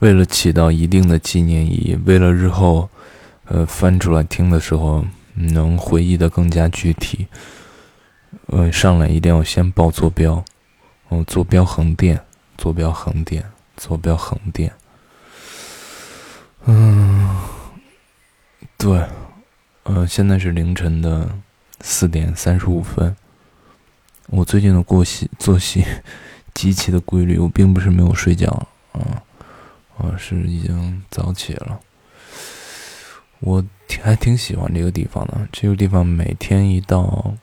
为了起到一定的纪念意义，为了日后，呃，翻出来听的时候能回忆的更加具体，呃，上来一定要先报坐标，哦，坐标横店，坐标横店，坐标横店。嗯，对，呃，现在是凌晨的四点三十五分。我最近的过息作息极其的规律，我并不是没有睡觉，啊。我是已经早起了，我挺还挺喜欢这个地方的。这个地方每天一到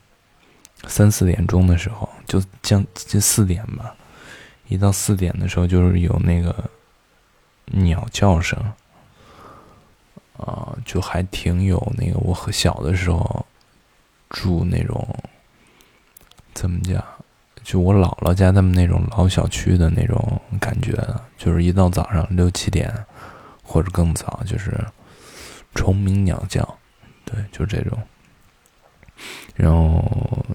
三四点钟的时候，就将近四点吧，一到四点的时候，就是有那个鸟叫声，啊，就还挺有那个我和小的时候住那种怎么讲？就我姥姥家他们那种老小区的那种感觉，就是一到早上六七点，或者更早，就是虫鸣鸟叫，对，就这种。然后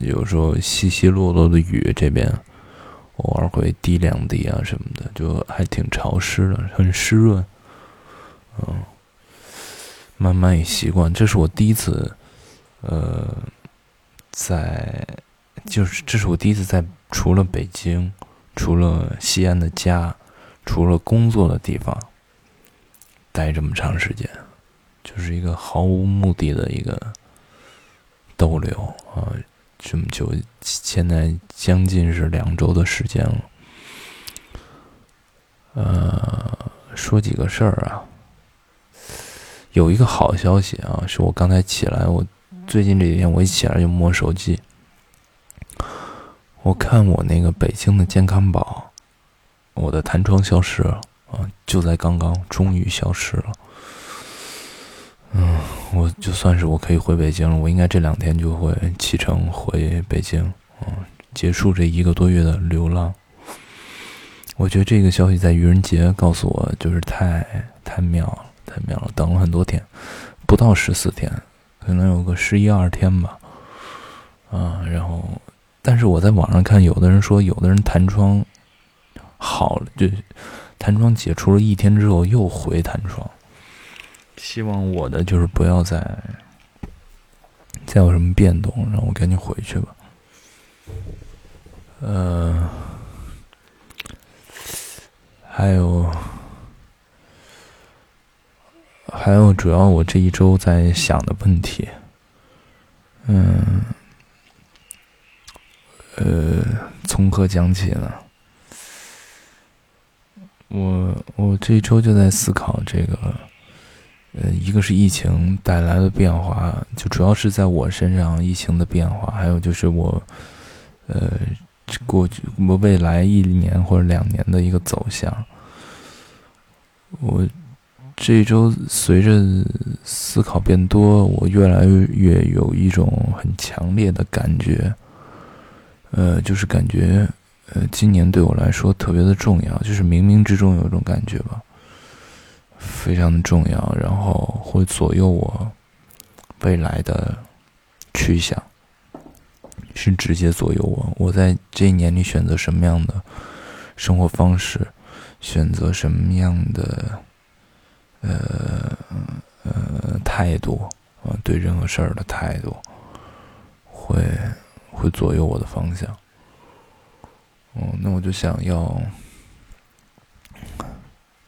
有时候稀稀落落的雨，这边偶尔会滴两滴啊什么的，就还挺潮湿的，很湿润。嗯，慢慢也习惯。这是我第一次，呃，在。就是这是我第一次在除了北京、除了西安的家、除了工作的地方待这么长时间，就是一个毫无目的的一个逗留啊！这么久，现在将近是两周的时间了。呃，说几个事儿啊，有一个好消息啊，是我刚才起来，我最近这几天我一起来就摸手机。我看我那个北京的健康宝，我的弹窗消失了啊！就在刚刚，终于消失了。嗯，我就算是我可以回北京了，我应该这两天就会启程回北京，嗯，结束这一个多月的流浪。我觉得这个消息在愚人节告诉我，就是太太妙了，太妙了！等了很多天，不到十四天，可能有个十一二天吧。啊，然后。但是我在网上看，有的人说，有的人弹窗好了，就弹窗解除了一天之后又回弹窗。希望我的就是不要再再有什么变动，让我赶紧回去吧。呃，还有还有，主要我这一周在想的问题，嗯。呃，从何讲起呢？我我这一周就在思考这个，呃，一个是疫情带来的变化，就主要是在我身上疫情的变化，还有就是我，呃，过去我未来一年或者两年的一个走向。我这周随着思考变多，我越来越有一种很强烈的感觉。呃，就是感觉，呃，今年对我来说特别的重要，就是冥冥之中有一种感觉吧，非常的重要，然后会左右我未来的去向，是直接左右我，我在这一年里选择什么样的生活方式，选择什么样的呃呃态度啊，对任何事儿的态度会。会左右我的方向。嗯，那我就想要，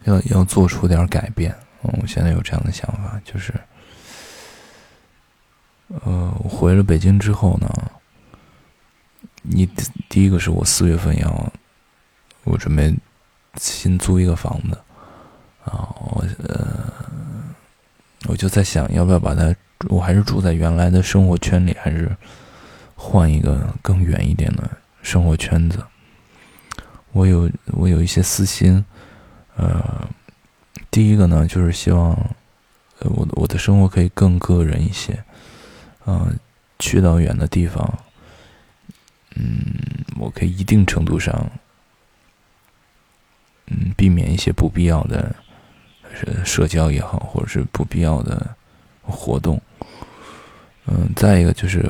要要做出点改变。嗯，我现在有这样的想法，就是，呃，我回了北京之后呢，你第一个是我四月份要，我准备新租一个房子，啊，我呃，我就在想，要不要把它，我还是住在原来的生活圈里，还是？换一个更远一点的生活圈子。我有我有一些私心，呃，第一个呢，就是希望，呃，我我的生活可以更个人一些，嗯，去到远的地方，嗯，我可以一定程度上，嗯，避免一些不必要的社交也好，或者是不必要的活动，嗯，再一个就是。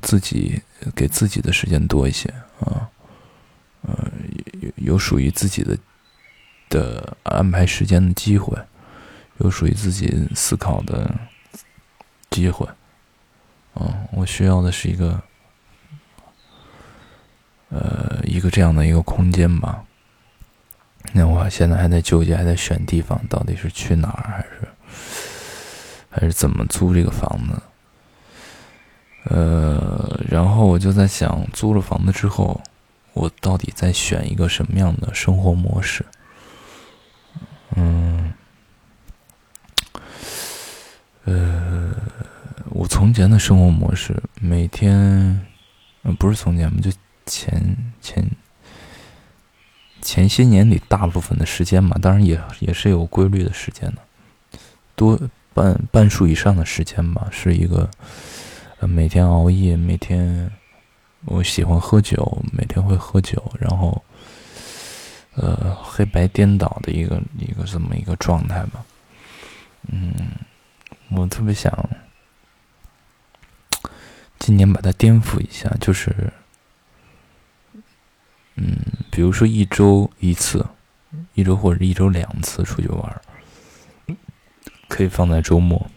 自己给自己的时间多一些啊，呃，有有属于自己的的安排时间的机会，有属于自己思考的机会。嗯，我需要的是一个，呃，一个这样的一个空间吧。那我现在还在纠结，还在选地方，到底是去哪儿，还是还是怎么租这个房子？呃，然后我就在想，租了房子之后，我到底在选一个什么样的生活模式？嗯，呃，我从前的生活模式，每天，呃，不是从前嘛，就前前前些年里大部分的时间嘛，当然也也是有规律的时间的，多半半数以上的时间吧，是一个。呃，每天熬夜，每天我喜欢喝酒，每天会喝酒，然后呃黑白颠倒的一个一个这么一个状态吧。嗯，我特别想今年把它颠覆一下，就是嗯，比如说一周一次，一周或者一周两次出去玩，可以放在周末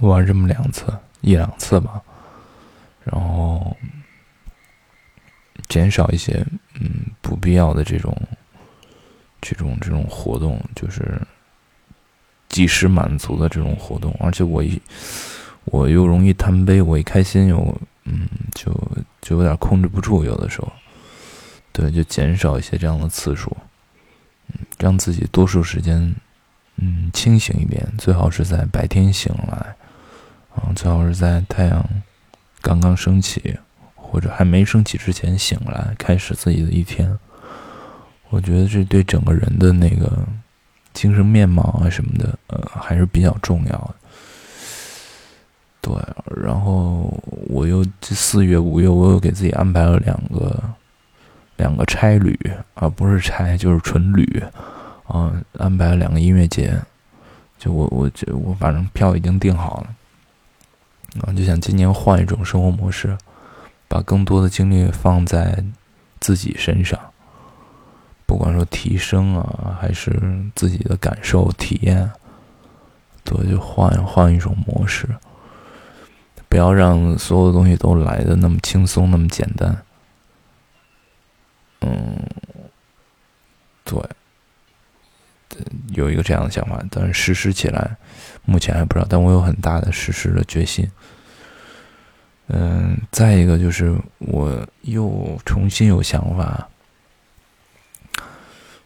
玩这么两次。一两次吧，然后减少一些嗯不必要的这种这种这种活动，就是及时满足的这种活动。而且我一我又容易贪杯，我一开心又嗯就就有点控制不住，有的时候，对，就减少一些这样的次数，嗯，让自己多数时间嗯清醒一点，最好是在白天醒来。嗯，最好是在太阳刚刚升起或者还没升起之前醒来，开始自己的一天。我觉得这对整个人的那个精神面貌啊什么的，呃，还是比较重要的。对，然后我又这四月、五月，我又给自己安排了两个两个差旅啊，不是差就是纯旅啊，安排了两个音乐节。就我，我，就我反正票已经订好了。啊，就想今年换一种生活模式，把更多的精力放在自己身上，不管说提升啊，还是自己的感受体验，对，就换换一种模式，不要让所有的东西都来的那么轻松，那么简单。嗯，对，有一个这样的想法，但是实施起来。目前还不知道，但我有很大的实施的决心。嗯，再一个就是我又重新有想法。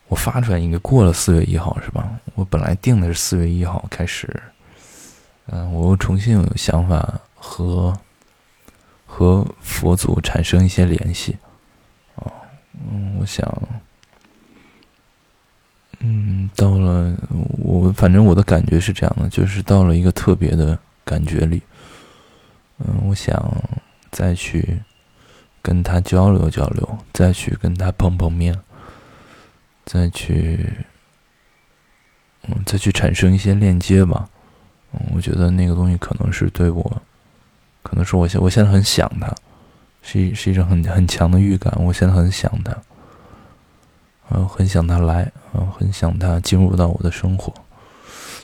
我发出来应该过了四月一号是吧？我本来定的是四月一号开始。嗯，我又重新有想法和和佛祖产生一些联系。哦，嗯，我想。嗯，到了我反正我的感觉是这样的，就是到了一个特别的感觉里。嗯，我想再去跟他交流交流，再去跟他碰碰面，再去嗯，再去产生一些链接吧。嗯，我觉得那个东西可能是对我，可能是我现我现在很想他，是一是一种很很强的预感。我现在很想他。嗯，很想他来，嗯，很想他进入到我的生活，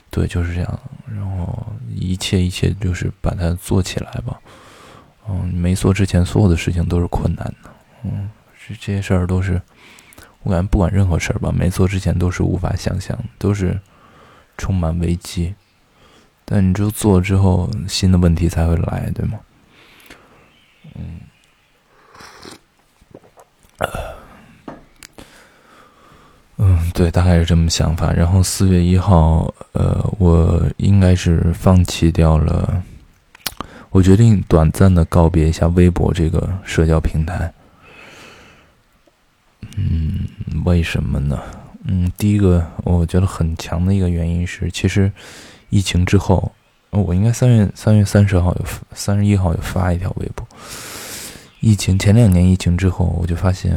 对，就是这样。然后一切一切就是把它做起来吧。嗯，没做之前，所有的事情都是困难的。嗯，这这些事儿都是，我感觉不管任何事儿吧，没做之前都是无法想象，都是充满危机。但你就做了之后，新的问题才会来，对吗？嗯。嗯，对，大概是这么想法。然后四月一号，呃，我应该是放弃掉了，我决定短暂的告别一下微博这个社交平台。嗯，为什么呢？嗯，第一个，我觉得很强的一个原因是，其实疫情之后，我应该三月三月三十号有三十一号有发一条微博。疫情前两年疫情之后，我就发现。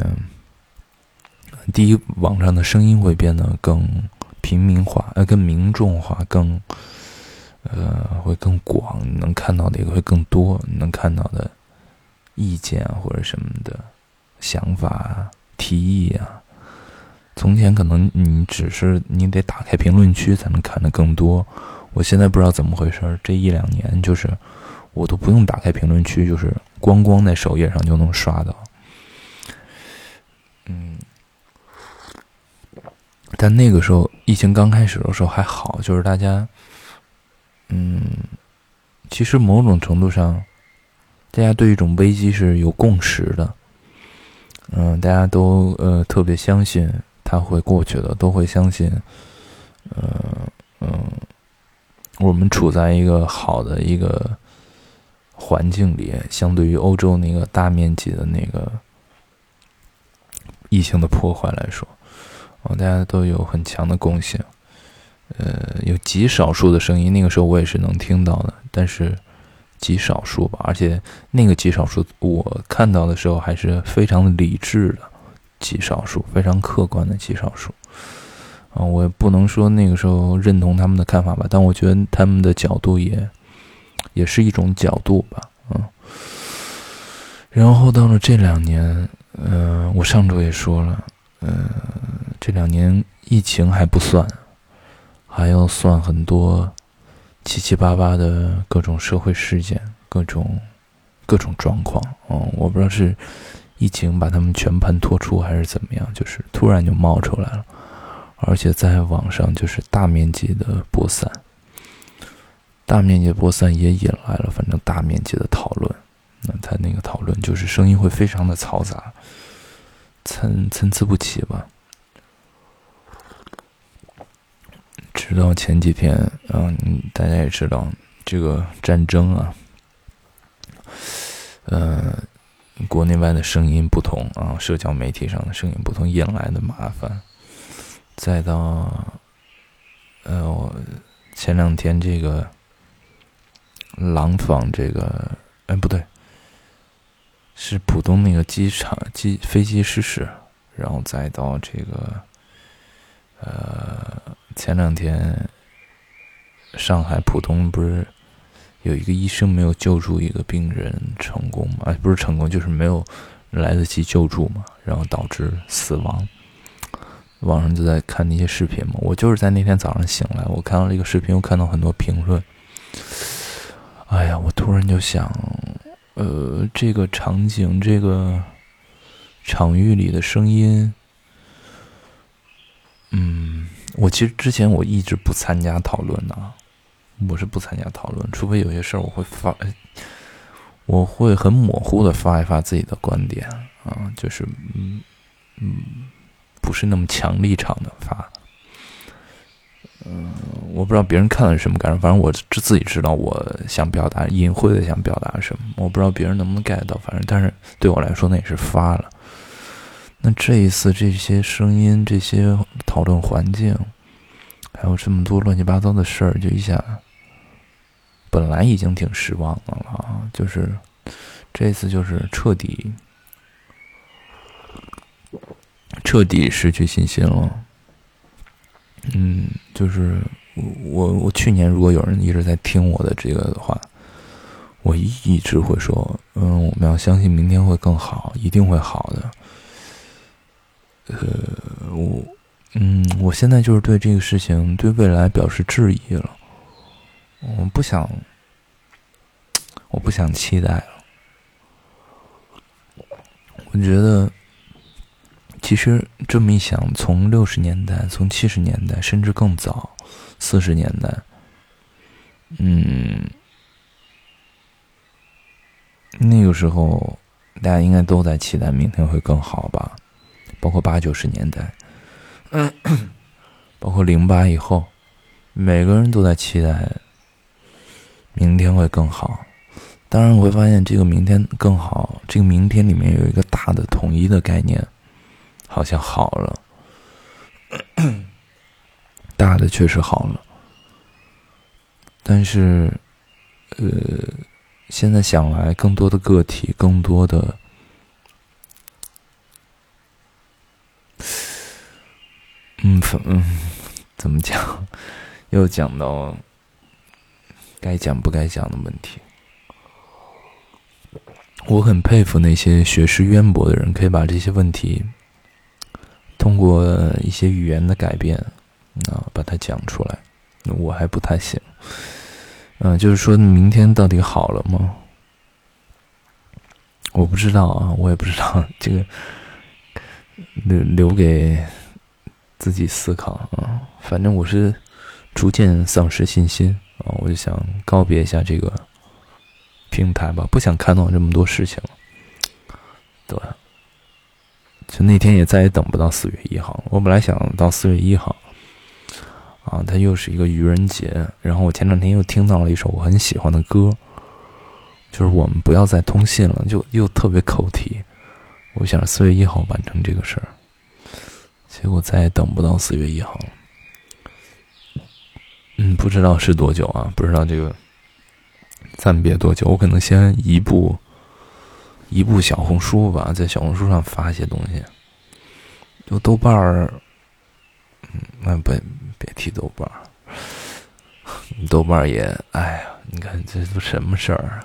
第一，网上的声音会变得更平民化，呃，更民众化，更，呃，会更广，你能看到的也会更多，你能看到的意见或者什么的想法、提议啊，从前可能你只是你得打开评论区才能看得更多，我现在不知道怎么回事，这一两年就是我都不用打开评论区，就是光光在首页上就能刷到。嗯，但那个时候疫情刚开始的时候还好，就是大家，嗯，其实某种程度上，大家对一种危机是有共识的。嗯，大家都呃特别相信它会过去的，都会相信，嗯嗯，我们处在一个好的一个环境里，相对于欧洲那个大面积的那个疫情的破坏来说，啊，大家都有很强的共性，呃，有极少数的声音，那个时候我也是能听到的，但是。极少数吧，而且那个极少数，我看到的时候还是非常理智的极少数，非常客观的极少数。啊，我也不能说那个时候认同他们的看法吧，但我觉得他们的角度也也是一种角度吧。嗯，然后到了这两年，嗯，我上周也说了，嗯，这两年疫情还不算，还要算很多。七七八八的各种社会事件，各种各种状况，嗯，我不知道是疫情把他们全盘托出，还是怎么样，就是突然就冒出来了，而且在网上就是大面积的播散，大面积播散也引来了反正大面积的讨论，那他那个讨论就是声音会非常的嘈杂，参参差不齐吧。直到前几天，嗯，大家也知道这个战争啊，呃，国内外的声音不同啊，社交媒体上的声音不同，引来的麻烦，再到呃，我前两天这个廊坊这个，哎，不对，是浦东那个机场机飞机失事，然后再到这个，呃。前两天，上海浦东不是有一个医生没有救助一个病人成功吗？哎，不是成功，就是没有来得及救助嘛，然后导致死亡。网上就在看那些视频嘛。我就是在那天早上醒来，我看到这个视频，又看到很多评论。哎呀，我突然就想，呃，这个场景，这个场域里的声音，嗯。我其实之前我一直不参加讨论的，我是不参加讨论，除非有些事儿我会发，我会很模糊的发一发自己的观点啊，就是嗯嗯，不是那么强立场的发。嗯，我不知道别人看了是什么感受，反正我自己知道我想表达，隐晦的想表达什么，我不知道别人能不能 get 到，反正但是对我来说那也是发了。那这一次这些声音、这些讨论环境，还有这么多乱七八糟的事儿，就一下，本来已经挺失望的了！就是这次就是彻底、彻底失去信心了。嗯，就是我我去年如果有人一直在听我的这个的话，我一直会说，嗯，我们要相信明天会更好，一定会好的。呃，我，嗯，我现在就是对这个事情、对未来表示质疑了。我不想，我不想期待了。我觉得，其实这么一想，从六十年代、从七十年代，甚至更早，四十年代，嗯，那个时候大家应该都在期待明天会更好吧。包括八九十年代，嗯，包括零八以后，每个人都在期待明天会更好。当然，我会发现这个明天更好，这个明天里面有一个大的统一的概念，好像好了，大的确实好了。但是，呃，现在想来，更多的个体，更多的。嗯，嗯，怎么讲？又讲到该讲不该讲的问题。我很佩服那些学识渊博的人，可以把这些问题通过一些语言的改变啊，把它讲出来。我还不太行。嗯，就是说明天到底好了吗？我不知道啊，我也不知道这个留留给自己思考啊。反正我是逐渐丧失信心啊，我就想告别一下这个平台吧，不想看到这么多事情了。对，就那天也再也等不到四月一号。我本来想到四月一号啊，它又是一个愚人节。然后我前两天又听到了一首我很喜欢的歌。就是我们不要再通信了，就又特别口题。我想四月一号完成这个事儿，结果再也等不到四月一号了。嗯，不知道是多久啊？不知道这个暂别多久？我可能先一步一步小红书吧，在小红书上发一些东西。就豆瓣儿，嗯，那别别提豆瓣儿，豆瓣儿也，哎呀，你看这都什么事儿啊？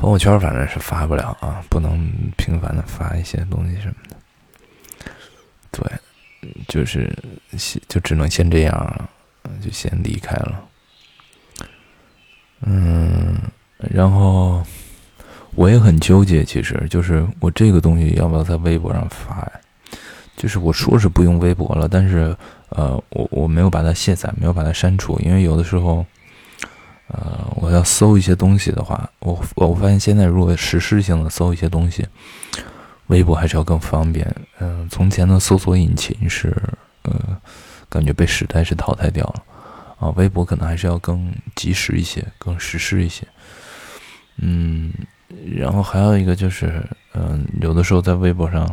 朋友圈反正是发不了啊，不能频繁的发一些东西什么的。对，就是就只能先这样了，就先离开了。嗯，然后我也很纠结，其实就是我这个东西要不要在微博上发呀？就是我说是不用微博了，但是呃，我我没有把它卸载，没有把它删除，因为有的时候。呃，我要搜一些东西的话，我我发现现在如果实时性的搜一些东西，微博还是要更方便。嗯，从前的搜索引擎是，呃，感觉被时代是淘汰掉了，啊，微博可能还是要更及时一些，更实时一些。嗯，然后还有一个就是，嗯，有的时候在微博上，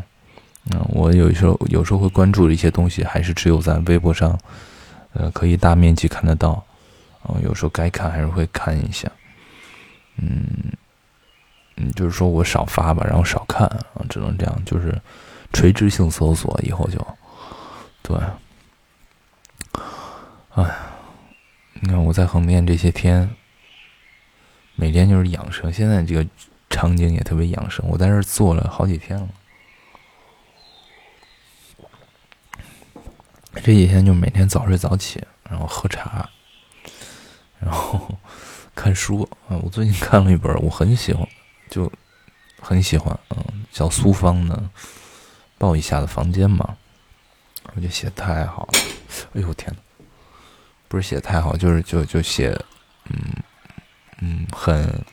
嗯，我有时候有时候会关注的一些东西，还是只有在微博上，呃，可以大面积看得到。哦，有时候该看还是会看一下，嗯，嗯，就是说我少发吧，然后少看啊，只能这样，就是垂直性搜索，以后就对。哎，你看我在横店这些天，每天就是养生，现在这个场景也特别养生，我在这坐了好几天了，这几天就每天早睡早起，然后喝茶。然后看书 啊，我最近看了一本，我很喜欢，就很喜欢，嗯，叫苏芳的《抱一下的房间》嘛，我觉得写太好了，哎呦天呐，不是写太好，就是就就写，嗯嗯，很，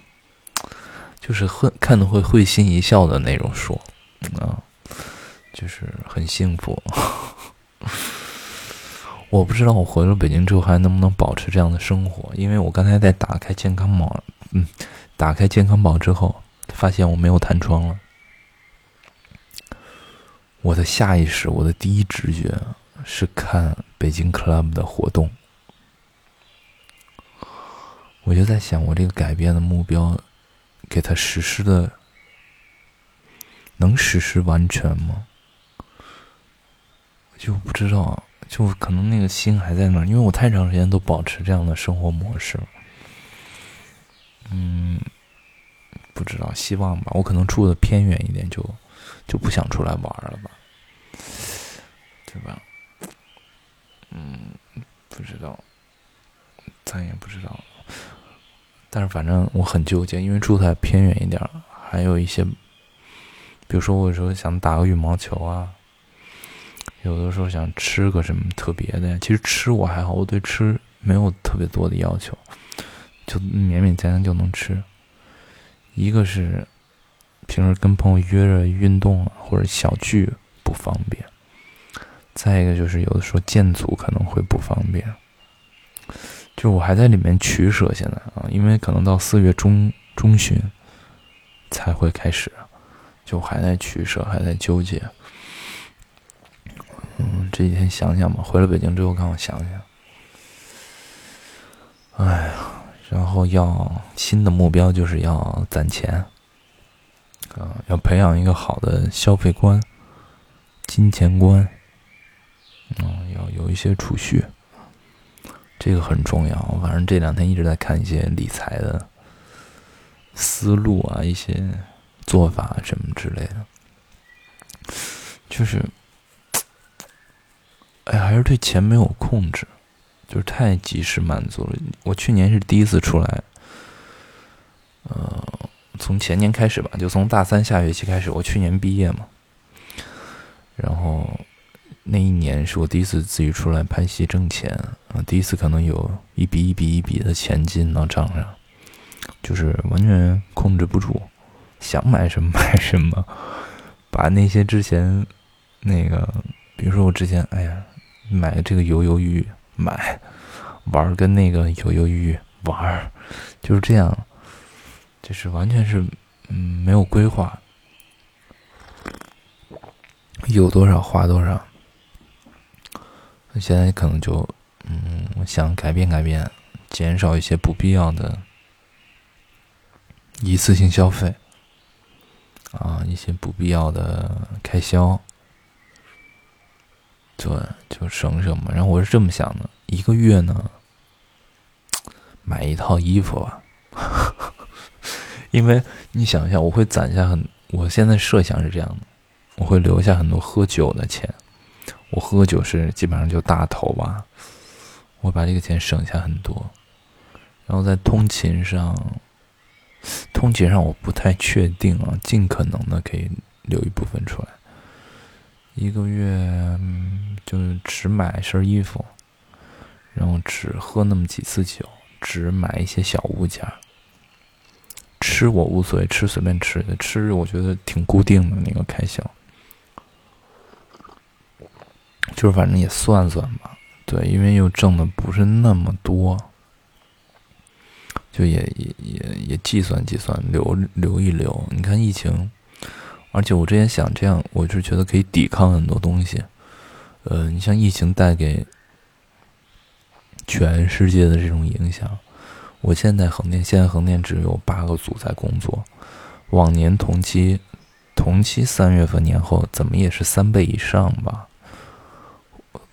就是会看的会会心一笑的那种书，啊，就是很幸福。我不知道我回了北京之后还能不能保持这样的生活，因为我刚才在打开健康宝，嗯，打开健康宝之后，发现我没有弹窗了。我的下意识，我的第一直觉是看北京 club 的活动，我就在想，我这个改变的目标，给他实施的，能实施完全吗？就不知道。就可能那个心还在那儿，因为我太长时间都保持这样的生活模式。嗯，不知道，希望吧。我可能住的偏远一点，就就不想出来玩了吧，对吧？嗯，不知道，咱也不知道。但是反正我很纠结，因为住在偏远一点，还有一些，比如说我有时候想打个羽毛球啊。有的时候想吃个什么特别的呀？其实吃我还好，我对吃没有特别多的要求，就勉勉强强就能吃。一个是平时跟朋友约着运动啊，或者小聚不方便；再一个就是有的时候建组可能会不方便。就我还在里面取舍，现在啊，因为可能到四月中中旬才会开始，就还在取舍，还在纠结。嗯，这几天想想吧。回了北京之后，看我想想。哎呀，然后要新的目标就是要攒钱，啊，要培养一个好的消费观、金钱观，嗯，要有一些储蓄，这个很重要。反正这两天一直在看一些理财的思路啊，一些做法什么之类的，就是。哎，还是对钱没有控制，就是太及时满足了。我去年是第一次出来，呃，从前年开始吧，就从大三下学期开始，我去年毕业嘛，然后那一年是我第一次自己出来拍戏挣钱啊，第一次可能有一笔一笔一笔的钱进到账上，就是完全控制不住，想买什么买什么，把那些之前那个，比如说我之前，哎呀。买这个游游鱼，买玩跟那个游游鱼玩，就是这样，就是完全是嗯没有规划，有多少花多少。现在可能就嗯想改变改变，减少一些不必要的一次性消费，啊一些不必要的开销。对，就省省嘛。然后我是这么想的：一个月呢，买一套衣服吧。因为你想一下，我会攒下很，我现在设想是这样的：我会留下很多喝酒的钱。我喝酒是基本上就大头吧。我把这个钱省下很多，然后在通勤上，通勤上我不太确定啊，尽可能的可以留一部分出来。一个月就只买身衣服，然后只喝那么几次酒，只买一些小物件。吃我无所谓，吃随便吃的，吃我觉得挺固定的那个开销，就是反正也算算吧。对，因为又挣的不是那么多，就也也也也计算计算，留留一留。你看疫情。而且我之前想这样，我是觉得可以抵抗很多东西。呃，你像疫情带给全世界的这种影响，我现在横店，现在横店只有八个组在工作，往年同期同期三月份年后怎么也是三倍以上吧？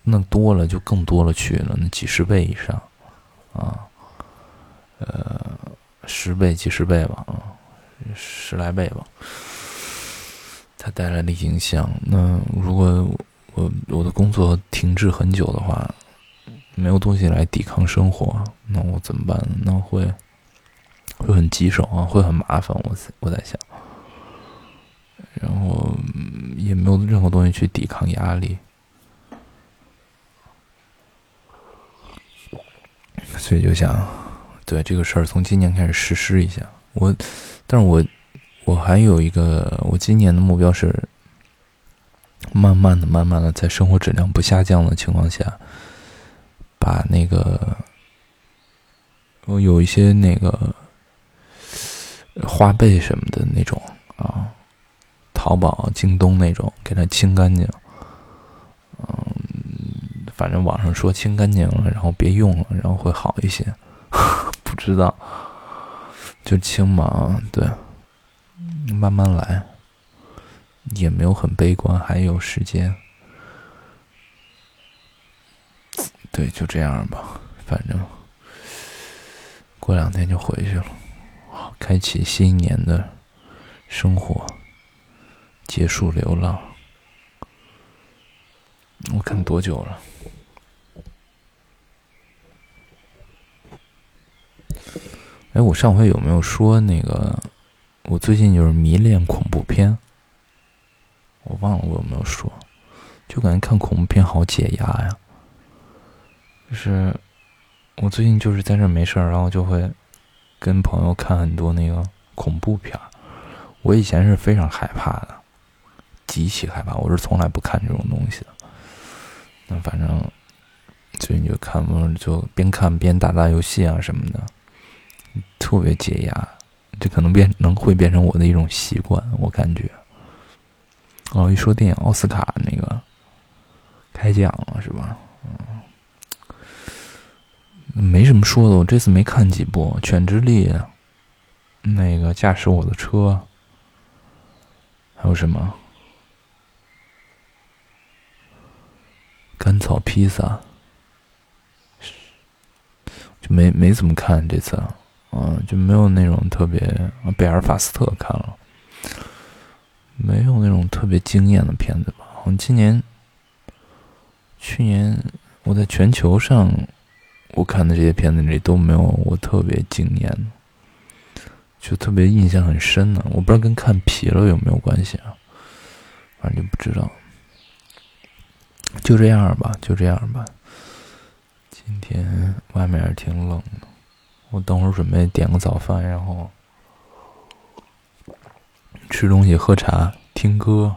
那多了就更多了去了，那几十倍以上啊，呃，十倍、几十倍吧，啊，十来倍吧。它带来的影响，那如果我我的工作停滞很久的话，没有东西来抵抗生活，那我怎么办？那会会很棘手啊，会很麻烦。我我在想，然后也没有任何东西去抵抗压力，所以就想，对这个事儿从今年开始实施一下。我，但是我。我还有一个，我今年的目标是，慢慢的、慢慢的，在生活质量不下降的情况下，把那个我有一些那个花呗什么的那种啊，淘宝、京东那种，给它清干净。嗯，反正网上说清干净了，然后别用了，然后会好一些。不知道，就清嘛，对。慢慢来，也没有很悲观，还有时间。对，就这样吧，反正过两天就回去了，开启新一年的生活，结束流浪。我看多久了？哎，我上回有没有说那个？我最近就是迷恋恐怖片，我忘了我有没有说，就感觉看恐怖片好解压呀。就是我最近就是在这没事儿，然后就会跟朋友看很多那个恐怖片儿。我以前是非常害怕的，极其害怕，我是从来不看这种东西的。那反正最近就看，就边看边打打游戏啊什么的，特别解压。这可能变能会变成我的一种习惯，我感觉。哦，一说电影，奥斯卡那个开奖了是吧？嗯，没什么说的。我这次没看几部，《犬之力》，那个驾驶我的车，还有什么？甘草披萨，就没没怎么看这次。嗯，就没有那种特别贝尔法斯特看了，没有那种特别惊艳的片子吧？好像今年，去年我在全球上我看的这些片子里都没有我特别惊艳的就特别印象很深的。我不知道跟看疲了有没有关系啊，反正就不知道。就这样吧，就这样吧。今天外面挺冷的，我等会儿准备点个早饭，然后吃东西、喝茶、听歌。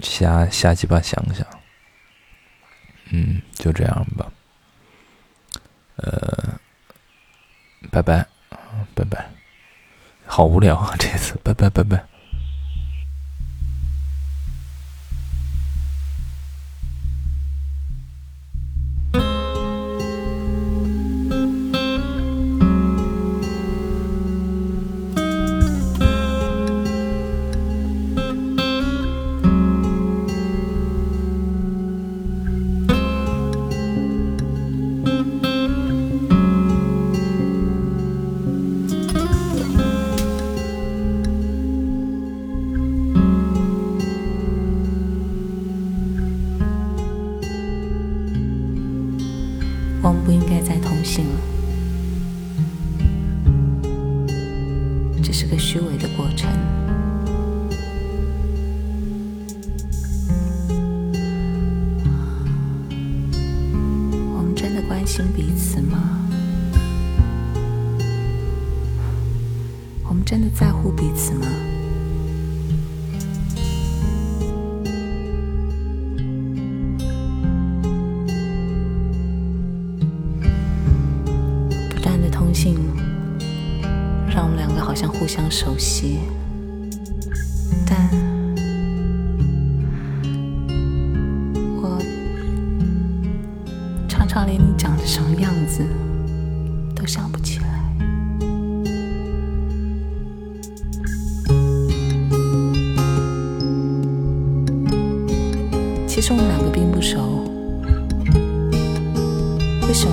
瞎瞎鸡巴想想，嗯，就这样吧。呃，拜拜，拜拜，好无聊啊，这次，拜拜，拜拜。不应该再同行了，其实我们两个并不熟，为什么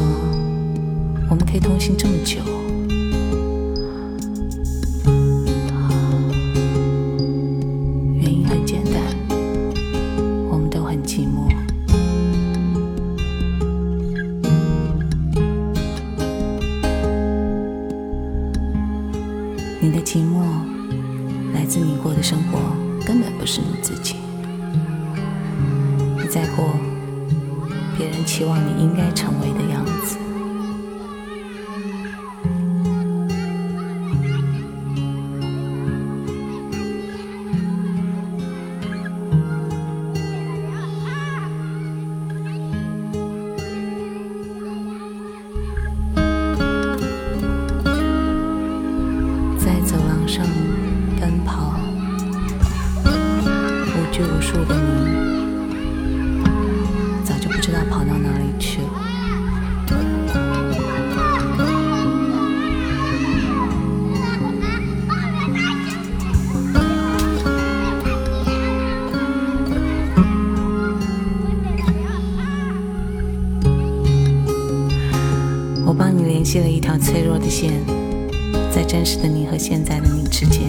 我们可以通信这么久？真实的你和现在的你之间，